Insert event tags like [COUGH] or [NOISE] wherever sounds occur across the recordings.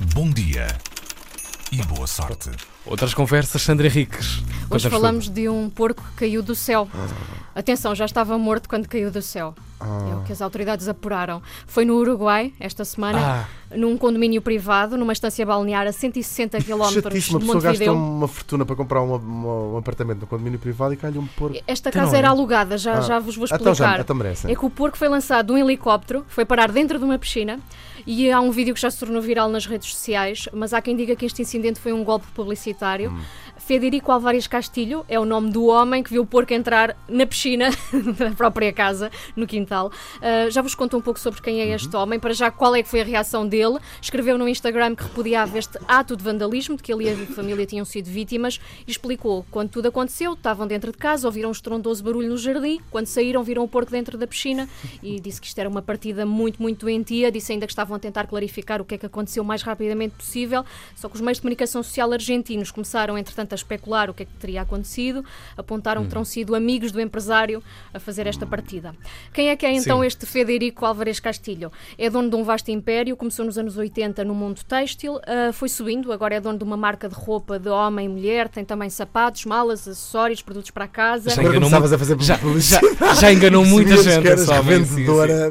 Bom dia e boa sorte. Outras conversas, Sandra Henriques. Hoje falamos de um porco que caiu do céu. Atenção, já estava morto quando caiu do céu. É o que as autoridades apuraram. Foi no Uruguai, esta semana, Ah. num condomínio privado, numa estância balnear a 160 km Chatice, uma de pessoa gasta Montevideo. uma fortuna para comprar uma- uma- um apartamento no condomínio privado e cai-lhe um porco. Esta Então casa não é? era alugada, já, Ah. já vos vou Então explicar. já então merece. É que o porco foi lançado de um helicóptero, foi parar dentro de uma piscina e há um vídeo que já se tornou viral nas redes sociais, mas há quem diga que este incidente foi um golpe publicitário. Hum. Federico Alvares Castilho é o nome do homem que viu o porco entrar na piscina [LAUGHS] da própria casa, no quintal. Ah, já vos conto um pouco sobre quem é Uhum. este homem, para já qual é que foi a reação dele. Escreveu no Instagram que repudiava este ato de vandalismo, de que ele e a família tinham sido vítimas, e explicou quando tudo aconteceu, estavam dentro de casa, ouviram um estrondoso barulho no jardim, quando saíram viram o porco dentro da piscina e disse que isto era uma partida muito, muito doentia, disse ainda que estavam a tentar clarificar o que é que aconteceu o mais rapidamente possível, só que os meios de comunicação social argentinos começaram, entretanto, a especular o que é que teria acontecido, apontaram que terão sido amigos do empresário a fazer esta partida. Quem é que é então Sim. este Federico Álvares Castilho? É dono de um vasto império, começou nos anos 80 no mundo têxtil, ah, foi subindo, agora é dono de uma marca de roupa de homem e mulher, tem também sapatos, malas, acessórios, produtos para casa. Já enganou fazer já, já, já enganou muita gente. revendedora.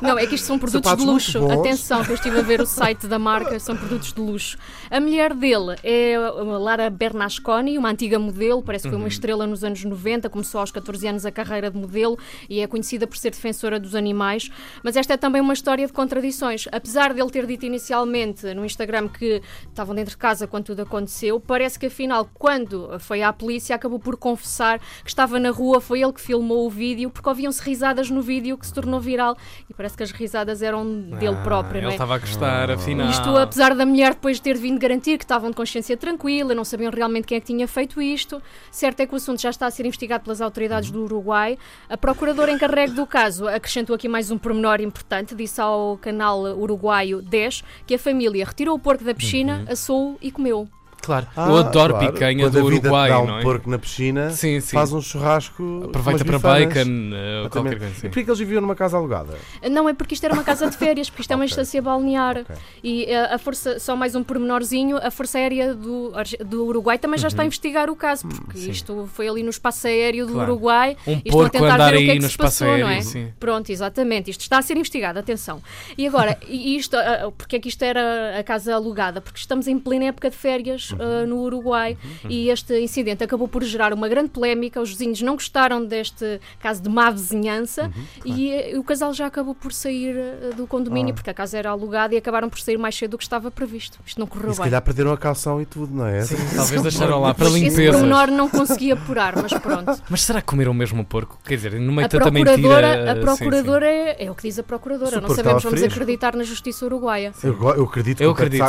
Não, é que isto são produtos Sapatos de luxo. Atenção, que eu estive a ver o site da marca, são produtos de luxo. A mulher dele é a Lara Bernasconi, uma antiga modelo, parece que foi Uhum. uma estrela nos anos 90, começou aos 14 anos a carreira de modelo e é conhecida por ser defensora dos animais. Mas esta é também uma história de contradições. Apesar dele ter dito inicialmente no Instagram que estavam dentro de casa quando tudo aconteceu, parece que afinal, quando foi à polícia, acabou por confessar que estava na rua, foi ele que filmou o vídeo, porque ouviam-se risadas no vídeo que se tornou viral e parece que as risadas eram dele Ah, próprio, Ele é? estava a gostar, afinal. Isto, apesar da mulher depois ter vindo garantir que estavam de consciência tranquila, não sabiam realmente quem é que tinha feito isto. Certo é que o assunto já está a ser investigado pelas autoridades do Uruguai. A procuradora encarregue do caso acrescentou aqui mais um pormenor importante. Disse ao canal uruguaio 10 que a família retirou o porco da piscina, assou e comeu. Claro. Ah, eu adoro claro. picanha Quando do a vida te Uruguai, dá um não é? porco na piscina, Sim, sim. faz um churrasco. Aproveita para bifanas. bacon, Exatamente. qualquer coisa E assim. porquê que eles viviam numa casa alugada? Não é porque isto era uma casa de férias, porque isto é uma Ok. estância balnear. Ok. E eh, a força, só mais um pormenorzinho, a Força Aérea do, do Uruguai também já está a investigar o caso, porque Uhum. Sim. isto foi ali no espaço aéreo do Claro. Uruguai. Um e estão a porco tentar andar ver o que é aí que no se espaço passou, não aéreo, é? sim. Pronto, exatamente. Isto está a ser investigado, atenção. E agora, [LAUGHS] e isto, ah, porque é que isto era a casa alugada? Porque estamos em plena época de férias ah, no Uruguai e este incidente acabou por gerar uma grande polémica. Os vizinhos não gostaram deste caso de má vizinhança e eh, o casal já acabou por sair ah, do condomínio Ah. porque a casa era alugada e acabaram por sair mais cedo do que estava previsto. Isto não correu E se bem. calhar perderam a calção e tudo, não é? Sim, [LAUGHS] talvez deixaram lá para Esse limpeza. pormenor não consegui apurar, mas pronto. [LAUGHS] Mas será que comeram mesmo o porco? Quer dizer, no meio A de tanta procuradora, mentira. a sim, procuradora É, é o que diz a procuradora. Se Não sabemos, vamos fresco. acreditar na justiça uruguaia. Eu, eu acredito sim. Eu acredito,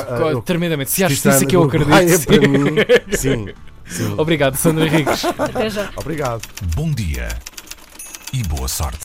tremendamente. Se há justiça que eu acredito. É sim. para mim. Sim. sim. Obrigado, Sandra Henriques. Até já. Obrigado. Bom dia e boa sorte.